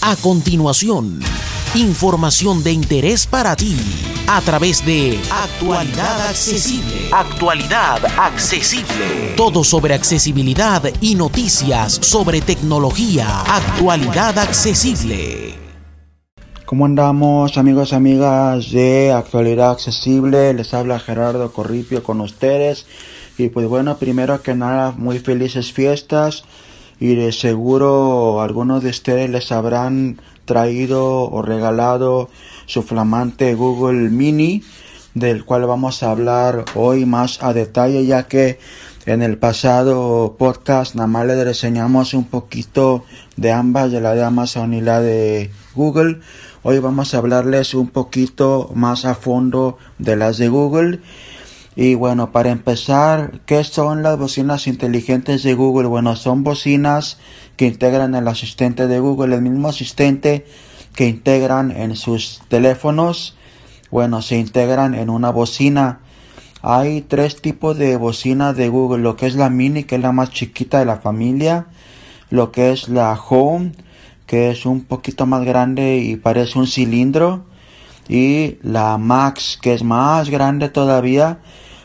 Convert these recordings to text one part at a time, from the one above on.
A continuación, información de interés para ti a través de Actualidad Accesible. Actualidad Accesible. Todo sobre accesibilidad y noticias sobre tecnología. Actualidad Accesible. ¿Cómo andamos amigos y amigas de Actualidad Accesible? Les habla Gerardo Corripio con ustedes. Y pues bueno, primero que nada, muy felices fiestas y de seguro algunos de ustedes les habrán traído o regalado su flamante Google Mini del cual vamos a hablar hoy más a detalle ya que en el pasado podcast nada más les reseñamos un poquito de ambas de la de Amazon y la de Google. Hoy vamos a hablarles un poquito más a fondo de las de Google y bueno, para empezar, ¿qué son las bocinas inteligentes de Google? Bueno, son bocinas que integran el asistente de Google, el mismo asistente que integran en sus teléfonos. Bueno, se integran en una bocina. Hay tres tipos de bocinas de Google, lo que es la mini, que es la más chiquita de la familia, lo que es la home, que es un poquito más grande y parece un cilindro, y la max, que es más grande todavía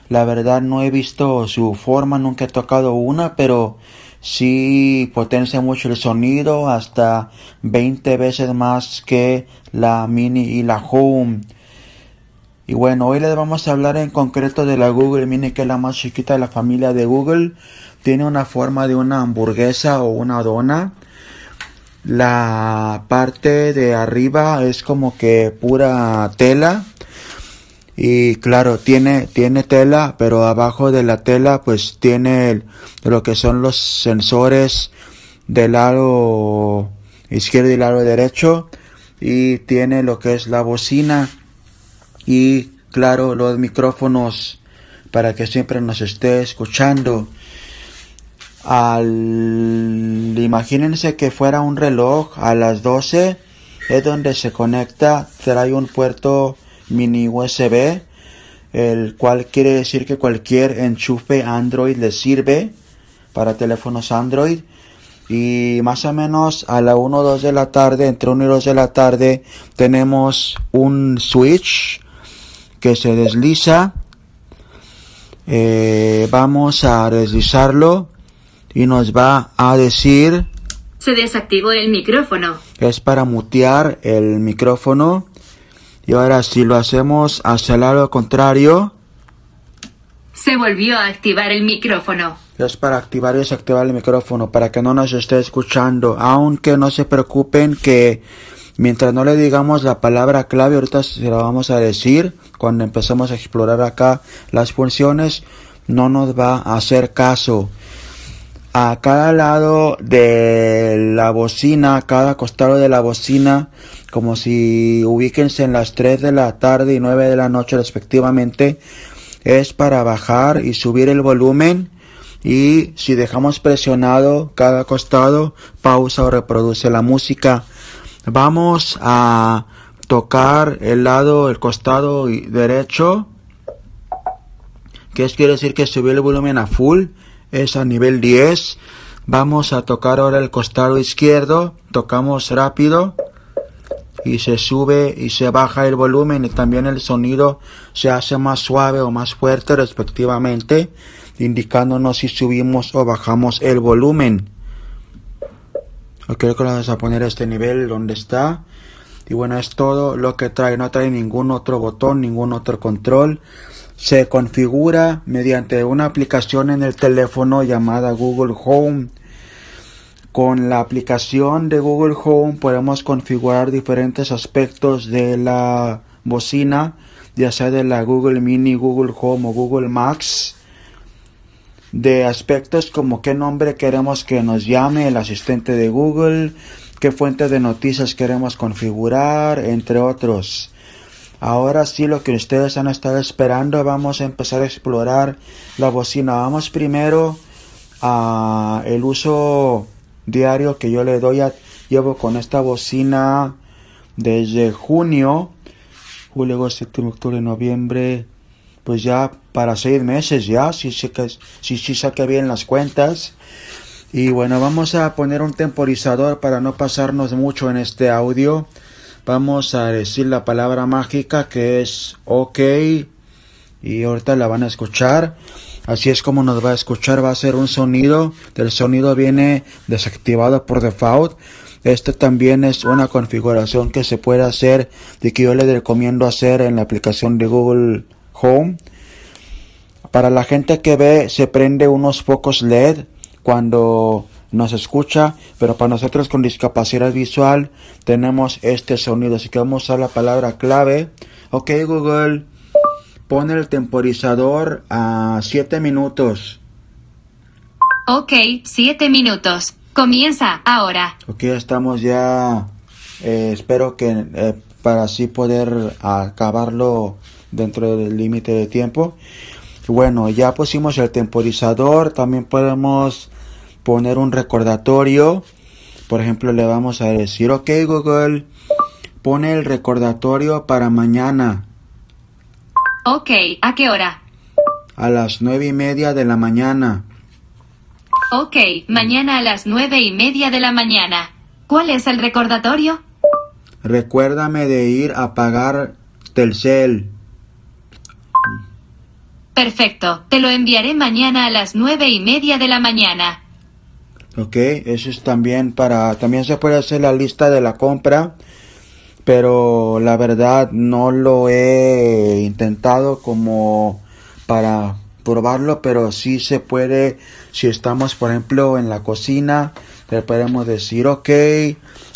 la verdad no he visto su forma, nunca he tocado una, pero sí potencia mucho el sonido, hasta 20 veces más que la mini y la home. Y bueno, hoy les vamos a hablar en concreto de la Google Mini, que es la más chiquita de la familia de Google. Tiene una forma de una hamburguesa o una dona. La parte de arriba es como que pura tela y claro, tiene, tiene tela, pero abajo de la tela pues tiene lo que son los sensores del lado izquierdo y lado derecho y tiene lo que es la bocina y claro los micrófonos para que siempre nos esté escuchando. Al imagínense que fuera un reloj a las 12 es donde se conecta, trae un puerto mini USB, el cual quiere decir que cualquier enchufe Android le sirve para teléfonos Android. Y más o menos a la 1 o 2 de la tarde, entre 1 y 2 de la tarde, tenemos un switch que se desliza. Eh, vamos a deslizarlo y nos va a decir... Se desactivó el micrófono. Es para mutear el micrófono. Y ahora si lo hacemos hacia el lado contrario. Se volvió a activar el micrófono. Es para activar y desactivar el micrófono para que no nos esté escuchando. Aunque no se preocupen que mientras no le digamos la palabra clave, ahorita se la vamos a decir cuando empecemos a explorar acá las funciones, no nos va a hacer caso. A cada lado de la bocina, a cada costado de la bocina, como si ubíquense en las 3 de la tarde y 9 de la noche respectivamente, es para bajar y subir el volumen y si dejamos presionado cada costado, pausa o reproduce la música. Vamos a tocar el lado, el costado derecho, que quiere decir que subió el volumen a full, es a nivel 10. Vamos a tocar ahora el costado izquierdo, tocamos rápido y se sube y se baja el volumen y también el sonido se hace más suave o más fuerte respectivamente, indicándonos si subimos o bajamos el volumen. Creo que lo vamos a poner a este nivel donde está. Y bueno, es todo lo que trae. No trae ningún otro botón, ningún otro control. Se configura mediante una aplicación en el teléfono llamada Google Home con la aplicación de Google Home podemos configurar diferentes aspectos de la bocina, ya sea de la Google Mini, Google Home o Google Max, de aspectos como qué nombre queremos que nos llame el asistente de Google, qué fuente de noticias queremos configurar, entre otros. Ahora sí, lo que ustedes han estado esperando, vamos a empezar a explorar la bocina. Vamos primero a el uso diario que yo le doy a, llevo con esta bocina desde junio, julio, septiembre, octubre, noviembre, pues ya para seis meses ya, si, si, si, si saqué bien las cuentas. Y bueno, vamos a poner un temporizador para no pasarnos mucho en este audio. Vamos a decir la palabra mágica que es OK. Y ahorita la van a escuchar. Así es como nos va a escuchar. Va a ser un sonido. El sonido viene desactivado por default. Esto también es una configuración que se puede hacer de que yo le recomiendo hacer en la aplicación de Google Home. Para la gente que ve se prende unos pocos LED cuando nos escucha, pero para nosotros con discapacidad visual tenemos este sonido. Así que vamos a la palabra clave. Ok Google, pone el temporizador a 7 minutos. Ok, 7 minutos. Comienza ahora. Ok, estamos ya. Eh, espero que eh, para así poder acabarlo dentro del límite de tiempo. Bueno, ya pusimos el temporizador. También podemos poner un recordatorio. Por ejemplo, le vamos a decir, ok Google, pone el recordatorio para mañana. Ok, ¿a qué hora? A las nueve y media de la mañana. Ok, mañana a las nueve y media de la mañana. ¿Cuál es el recordatorio? Recuérdame de ir a pagar Telcel. Perfecto, te lo enviaré mañana a las nueve y media de la mañana. Ok, eso es también para, también se puede hacer la lista de la compra, pero la verdad no lo he intentado como para probarlo, pero sí se puede, si estamos por ejemplo en la cocina, le podemos decir, ok,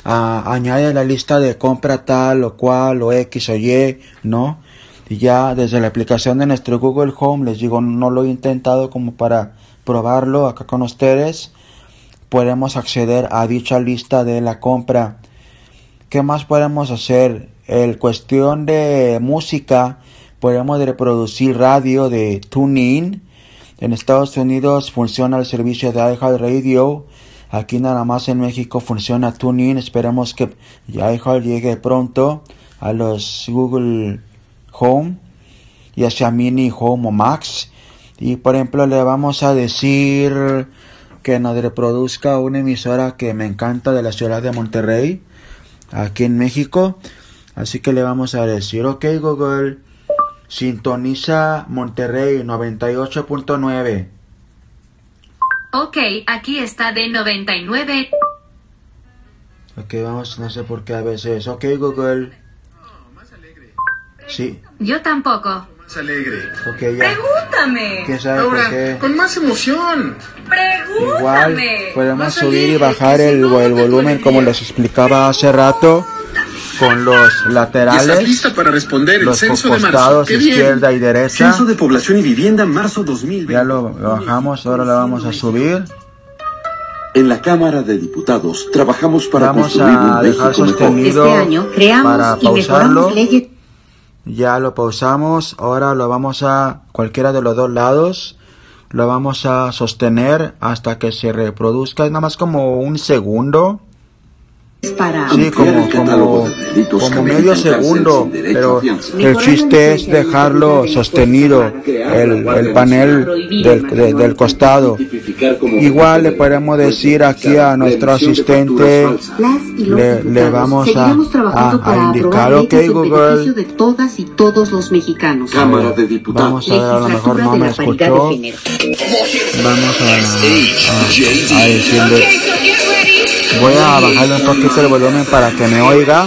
añade la lista de compra tal o cual o X o Y, ¿no? Y ya desde la aplicación de nuestro Google Home, les digo, no lo he intentado como para probarlo acá con ustedes podemos acceder a dicha lista de la compra. ¿Qué más podemos hacer? En cuestión de música, podemos reproducir radio de TuneIn. En Estados Unidos funciona el servicio de iHeartRadio. Aquí nada más en México funciona TuneIn. Esperemos que iHeart llegue pronto a los Google Home, ya sea Mini, Home o Max. Y por ejemplo le vamos a decir que nos reproduzca una emisora que me encanta de la ciudad de Monterrey, aquí en México. Así que le vamos a decir, ok Google, sintoniza Monterrey 98.9. Ok, aquí está de 99. Ok, vamos, no sé por qué a veces. Ok Google. Sí. Yo tampoco alegre. Okay, ya. Pregúntame. ¿Quién sabe Ahora, por qué? con más emoción. Pregúntame. Igual podemos subir y bajar el, el volumen como les explicaba hace rato con los laterales. lista para responder los costados izquierda y derecha. Censo de población y vivienda marzo 2020. Ya lo bajamos, ahora lo vamos a subir. En la Cámara de Diputados trabajamos para vamos a dejar sostenido este año creamos para pausarlo. Ya lo pausamos. Ahora lo vamos a cualquiera de los dos lados. Lo vamos a sostener hasta que se reproduzca. Es nada más como un segundo sí, como, como, como medio segundo, pero el chiste es dejarlo sostenido, el, el panel del, del, costado. Igual le podemos decir aquí a nuestro asistente, le, le vamos a, a, indicar, ok Google, de todas y todos los mexicanos. Vamos a ver, a lo mejor no me escuchó. Vamos a, a, a decirle Voy a bajarle un poquito el volumen para que me oiga.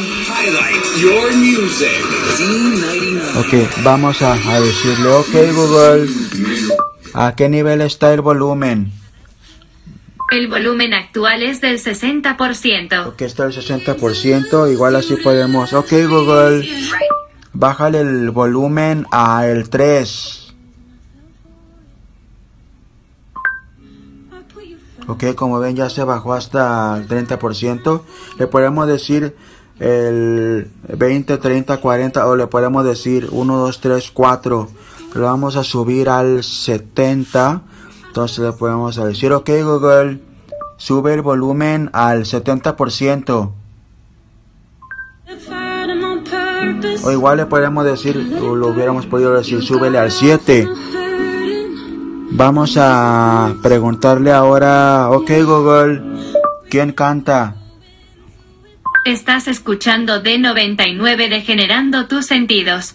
Ok, vamos a, decirle, ok Google, ¿a qué nivel está el volumen? El volumen actual es del 60%. Ok, está el 60%, igual así podemos, ok Google, bájale el volumen a el 3. Ok como ven ya se bajó hasta el 30% le podemos decir el 20 30 40 o le podemos decir 1 2 3 4 lo vamos a subir al 70 entonces le podemos decir ok google sube el volumen al 70% o igual le podemos decir o lo hubiéramos podido decir súbele al 7 Vamos a preguntarle ahora, ok Google, ¿quién canta? Estás escuchando D99 degenerando tus sentidos.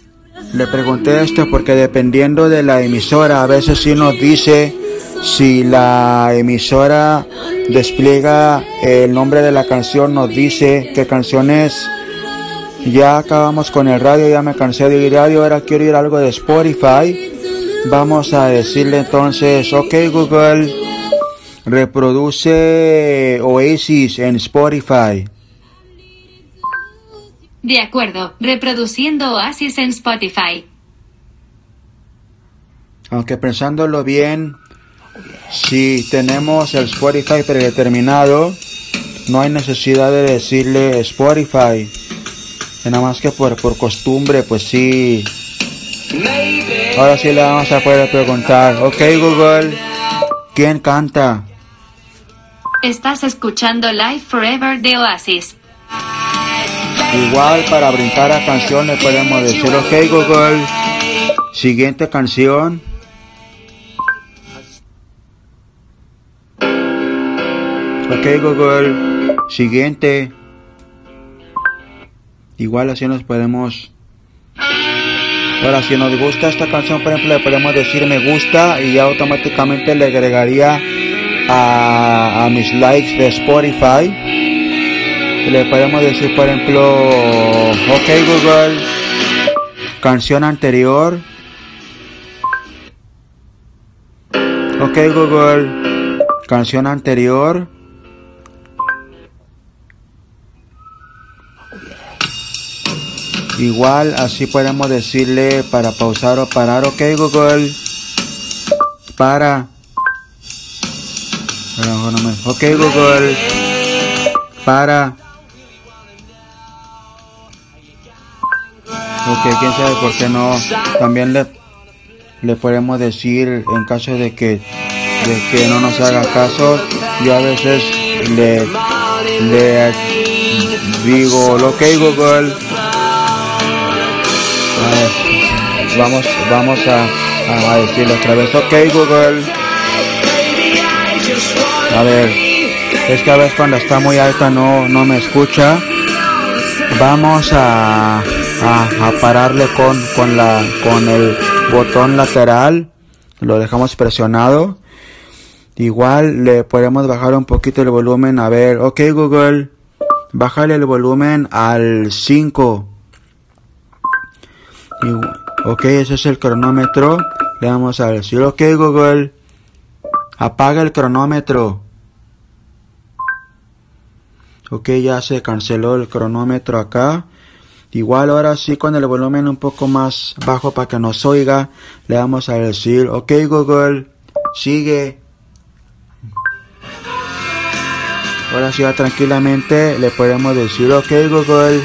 Le pregunté esto porque dependiendo de la emisora, a veces sí nos dice si la emisora despliega el nombre de la canción, nos dice qué canción es. Ya acabamos con el radio, ya me cansé de ir radio, ahora quiero ir algo de Spotify. Vamos a decirle entonces, ok Google, reproduce Oasis en Spotify. De acuerdo, reproduciendo Oasis en Spotify. Aunque pensándolo bien, si tenemos el Spotify predeterminado, no hay necesidad de decirle Spotify. Nada más que por, por costumbre, pues sí. Ahora sí le vamos a poder preguntar, ok Google, ¿quién canta? Estás escuchando Live Forever de Oasis. Igual para brincar a canciones podemos decir, ok Google, siguiente canción. Ok Google, siguiente. Igual así nos podemos... Ahora, si nos gusta esta canción, por ejemplo, le podemos decir me gusta y ya automáticamente le agregaría a, a mis likes de Spotify. Le podemos decir, por ejemplo, ok Google, canción anterior. Ok Google, canción anterior. Igual así podemos decirle para pausar o parar. Ok Google. Para. Ok Google. Para. Ok, quién sabe por qué no. También le, le podemos decir en caso de que, de que no nos haga caso. Yo a veces le, le digo, ok Google vamos, vamos a, a decirle otra vez, ok Google. A ver, es que a veces cuando está muy alta no, no me escucha. Vamos a, a, pararle con, con, la, con el botón lateral. Lo dejamos presionado. Igual le podemos bajar un poquito el volumen. A ver, ok Google. Bájale el volumen al 5. Ok, ese es el cronómetro. Le vamos a decir, ok Google, apaga el cronómetro. Ok, ya se canceló el cronómetro acá. Igual ahora sí con el volumen un poco más bajo para que nos oiga, le vamos a decir, ok Google, sigue. Ahora sí tranquilamente le podemos decir, ok Google,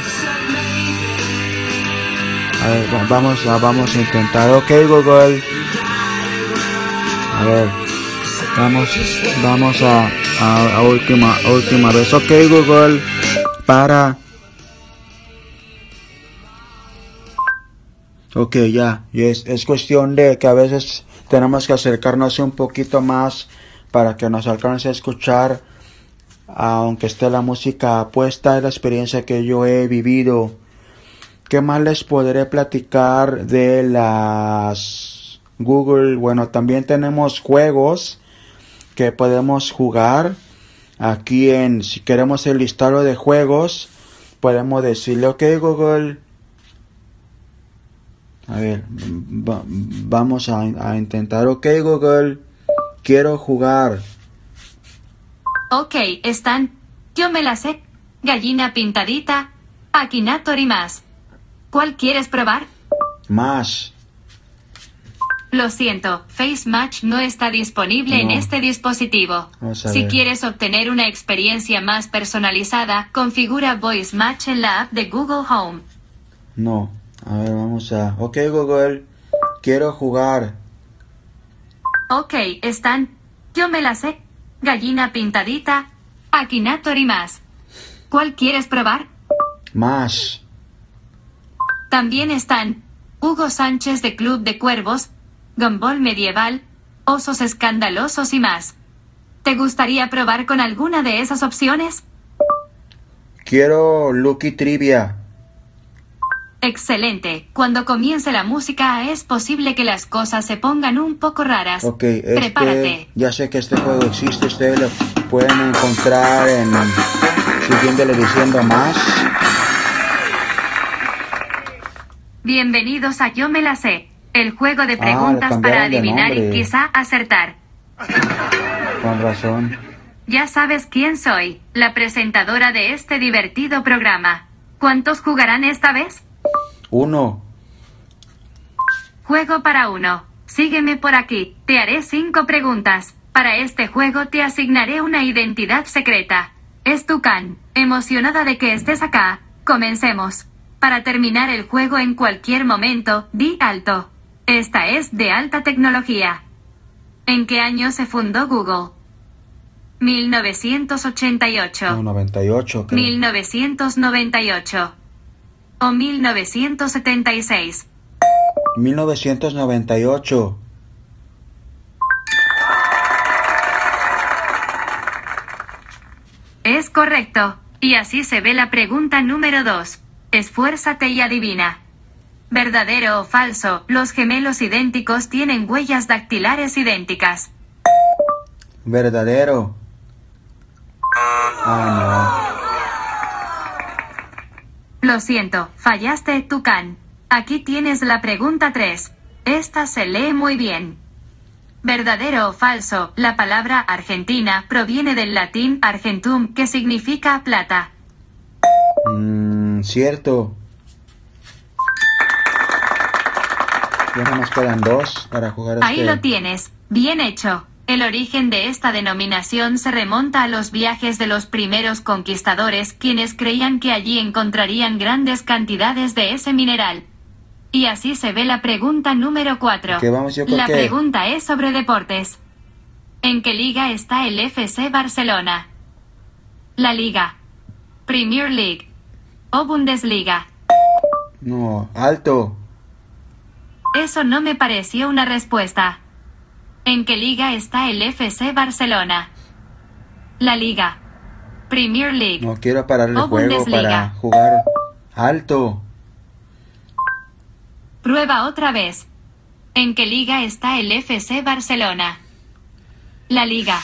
a ver, vamos vamos a intentar. Ok, Google. A ver. Vamos, vamos a, a, última, última vez. Ok, Google. Para. Ok, ya. Es, es cuestión de que a veces tenemos que acercarnos un poquito más para que nos alcance a escuchar. Aunque esté la música puesta, es la experiencia que yo he vivido ¿Qué más les podré platicar de las Google? Bueno, también tenemos juegos que podemos jugar. Aquí en, si queremos el listado de juegos, podemos decirle, ok Google. A ver, vamos a, intentar, ok Google, quiero jugar. Ok, están. Yo me la sé. Gallina pintadita. Akinator y más. ¿Cuál quieres probar? Más. Lo siento, Face Match no está disponible en este dispositivo. Si quieres obtener una experiencia más personalizada, configura Voice Match en la app de Google Home. No. A ver, vamos a... Ok, Google. Quiero jugar. Ok, están... Yo me la sé. Gallina pintadita. Akinator y más. ¿Cuál quieres probar? Más. También están Hugo Sánchez de Club de Cuervos, Gumball Medieval, osos escandalosos y más. ¿Te gustaría probar con alguna de esas opciones? Quiero Lucky Trivia. Excelente. Cuando comience la música es posible que las cosas se pongan un poco raras. Ok, este, Prepárate. Ya sé que este juego existe, ustedes lo pueden encontrar en siguiéndole diciendo más. Bienvenidos a Yo me la sé, el juego de ah, preguntas para adivinar y quizá acertar. Con razón. Ya sabes quién soy, la presentadora de este divertido programa. ¿Cuántos jugarán esta vez? Uno. Juego para uno. Sígueme por aquí. Te haré cinco preguntas. Para este juego te asignaré una identidad secreta. Es Tucán. Emocionada de que estés acá. Comencemos. Para terminar el juego en cualquier momento, di alto. Esta es de alta tecnología. ¿En qué año se fundó Google? 1988. 98, 1998 o 1976? 1998. Es correcto. Y así se ve la pregunta número 2. Esfuérzate y adivina. ¿Verdadero o falso? Los gemelos idénticos tienen huellas dactilares idénticas. Verdadero. Ah, no. Lo siento, fallaste, Tucán. Aquí tienes la pregunta 3. Esta se lee muy bien. ¿Verdadero o falso? La palabra Argentina proviene del latín argentum, que significa plata. Mmm, cierto. Ya nos quedan dos para jugar Ahí este lo tienes. Bien hecho. El origen de esta denominación se remonta a los viajes de los primeros conquistadores, quienes creían que allí encontrarían grandes cantidades de ese mineral. Y así se ve la pregunta número 4. La pregunta es sobre deportes. ¿En qué liga está el FC Barcelona? La liga. Premier League. O Bundesliga. No, alto. Eso no me pareció una respuesta. ¿En qué liga está el FC Barcelona? La liga. Premier League. No quiero parar el juego para jugar alto. Prueba otra vez. ¿En qué liga está el FC Barcelona? La liga.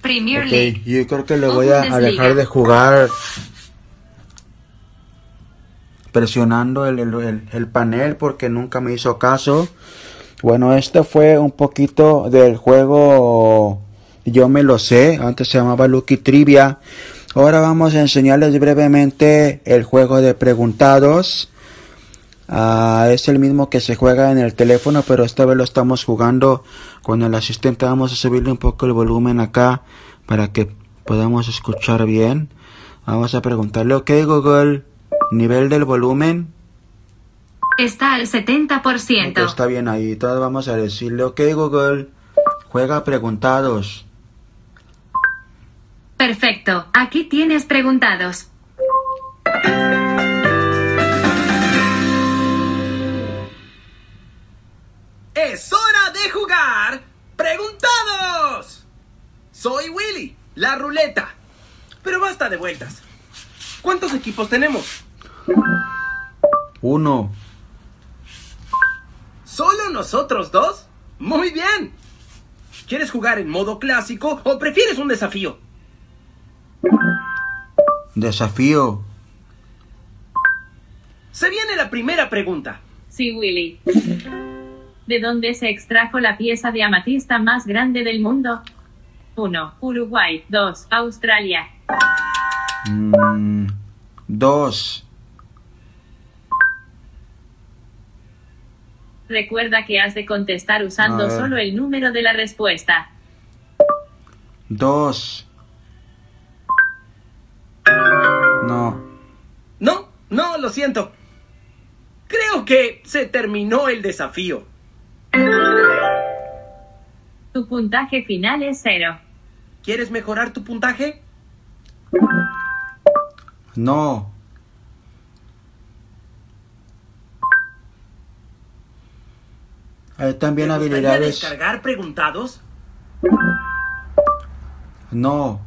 Premier League. Yo creo que le voy a dejar de jugar presionando el panel porque nunca me hizo caso. Bueno, este fue un poquito del juego Yo me lo sé, antes se llamaba Lucky Trivia. Ahora vamos a enseñarles brevemente el juego de preguntados. Ah, es el mismo que se juega en el teléfono, pero esta vez lo estamos jugando con el asistente. Vamos a subirle un poco el volumen acá para que podamos escuchar bien. Vamos a preguntarle, ok Google, nivel del volumen. Está al 70%. está bien ahí. Todos vamos a decirle, ok Google, juega preguntados. Perfecto, aquí tienes preguntados. Es hora de jugar preguntados. Soy Willy, la ruleta. Pero basta de vueltas. ¿Cuántos equipos tenemos? Uno. ¿Solo nosotros dos? Muy bien. ¿Quieres jugar en modo clásico o prefieres un desafío? Desafío. Se viene la primera pregunta. Sí, Willy. ¿De dónde se extrajo la pieza de amatista más grande del mundo? 1. Uruguay. 2. Australia. 2. Mm, Recuerda que has de contestar usando solo el número de la respuesta. Dos. No. No, no, lo siento. Creo que se terminó el desafío. Tu puntaje final es cero. ¿Quieres mejorar tu puntaje? No. Hay también habilidades. descargar preguntados? No.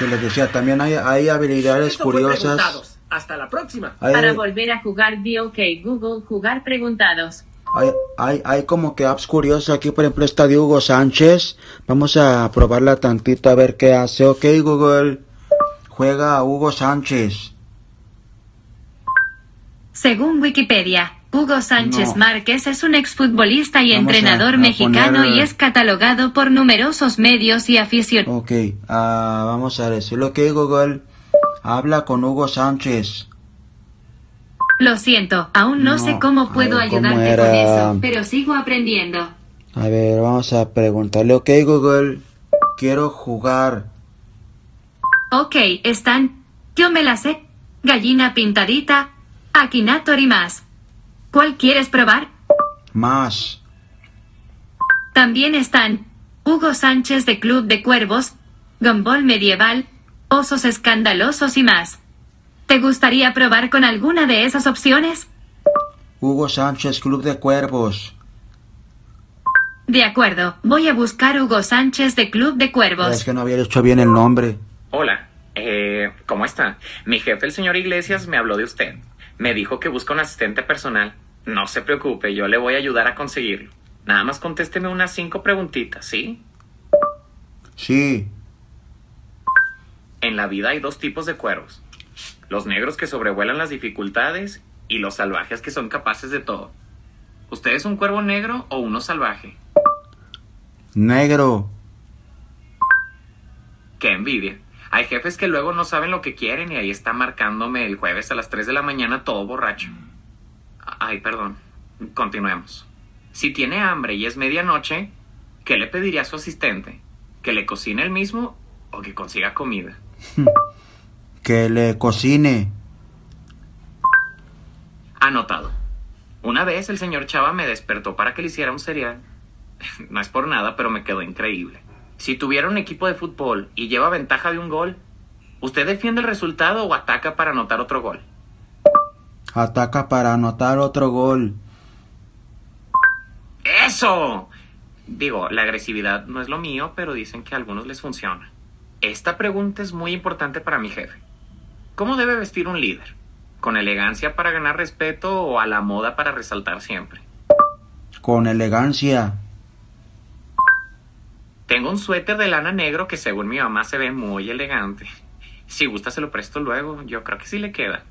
que les decía, también hay, hay habilidades curiosas. Hasta la próxima. Para volver a jugar, di OK Google, jugar preguntados. Hay, hay, hay como que apps curiosas aquí, por ejemplo, está de Hugo Sánchez. Vamos a probarla tantito a ver qué hace. Ok, Google, juega a Hugo Sánchez. Según Wikipedia, Hugo Sánchez Márquez es un exfutbolista y entrenador mexicano y es catalogado por numerosos medios y aficionados. Ok, ah, vamos a decirlo. Ok, Google, habla con Hugo Sánchez. Lo siento, aún no, sé cómo puedo ayudarte con eso, pero sigo aprendiendo. A ver, vamos a preguntarle. Ok, Google, quiero jugar. Ok, están. Yo me la sé. Gallina pintadita, Akinator y más. ¿Cuál quieres probar? Más. También están Hugo Sánchez de Club de Cuervos, Gumball Medieval, Osos Escandalosos y más. ¿Te gustaría probar con alguna de esas opciones? Hugo Sánchez, Club de Cuervos. De acuerdo, voy a buscar Hugo Sánchez de Club de Cuervos. Es que no había hecho bien el nombre. Hola, eh, ¿cómo está? Mi jefe, el señor Iglesias, me habló de usted. Me dijo que busca un asistente personal. No se preocupe, yo le voy a ayudar a conseguirlo. Nada más contésteme unas cinco preguntitas, ¿sí? Sí. En la vida hay dos tipos de cuervos los negros que sobrevuelan las dificultades y los salvajes que son capaces de todo. ¿Usted es un cuervo negro o uno salvaje? Negro. Qué envidia. Hay jefes que luego no saben lo que quieren y ahí está marcándome el jueves a las 3 de la mañana todo borracho. Ay, perdón. Continuemos. Si tiene hambre y es medianoche, ¿qué le pediría a su asistente? ¿Que le cocine el mismo o que consiga comida? que le cocine. Anotado. Una vez el señor Chava me despertó para que le hiciera un cereal. No es por nada, pero me quedó increíble. Si tuviera un equipo de fútbol y lleva ventaja de un gol, ¿usted defiende el resultado o ataca para anotar otro gol? Ataca para anotar otro gol. ¡Eso! Digo, la agresividad no es lo mío, pero dicen que a algunos les funciona. Esta pregunta es muy importante para mi jefe. ¿Cómo debe vestir un líder? ¿Con elegancia para ganar respeto o a la moda para resaltar siempre? Con elegancia. Tengo un suéter de lana negro que según mi mamá se ve muy elegante. Si gusta se lo presto luego, yo creo que sí le queda.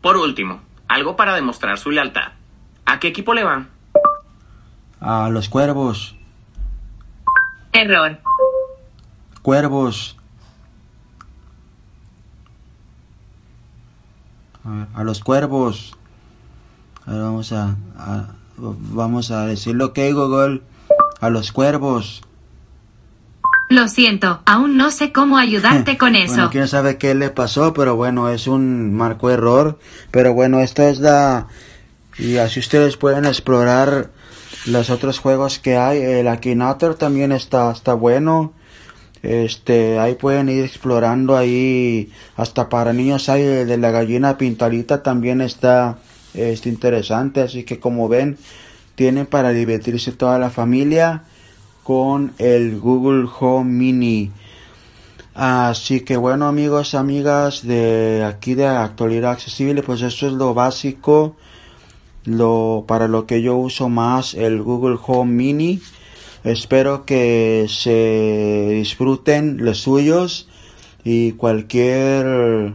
Por último, algo para demostrar su lealtad. ¿A qué equipo le van? A los cuervos. Error. Cuervos. a, los cuervos. vamos a, vamos a decirlo que Google a los cuervos. Lo siento, aún no sé cómo ayudarte con eso. Bueno, quién sabe qué le pasó, pero bueno, es un marco error. Pero bueno, esto es la... Y así ustedes pueden explorar los otros juegos que hay. El Akinator también está, está bueno. Este, ahí pueden ir explorando ahí, hasta para niños hay de la gallina pintarita también está, este, interesante, así que como ven, tienen para divertirse toda la familia con el Google Home Mini. Así que bueno amigos, amigas de aquí de actualidad accesible, pues eso es lo básico, lo para lo que yo uso más el Google Home Mini. Espero que se disfruten los suyos y cualquier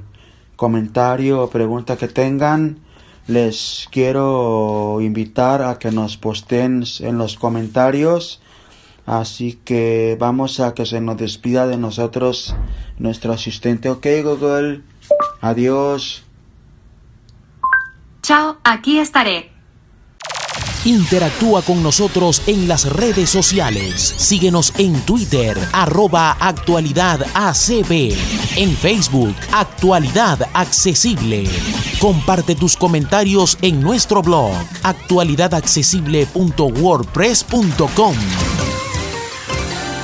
comentario o pregunta que tengan les quiero invitar a que nos posten en los comentarios así que vamos a que se nos despida de nosotros nuestro asistente ok Google adiós chao aquí estaré Interactúa con nosotros en las redes sociales. Síguenos en Twitter, arroba actualidad ACB. En Facebook, Actualidad Accesible. Comparte tus comentarios en nuestro blog, actualidadaccesible.wordpress.com.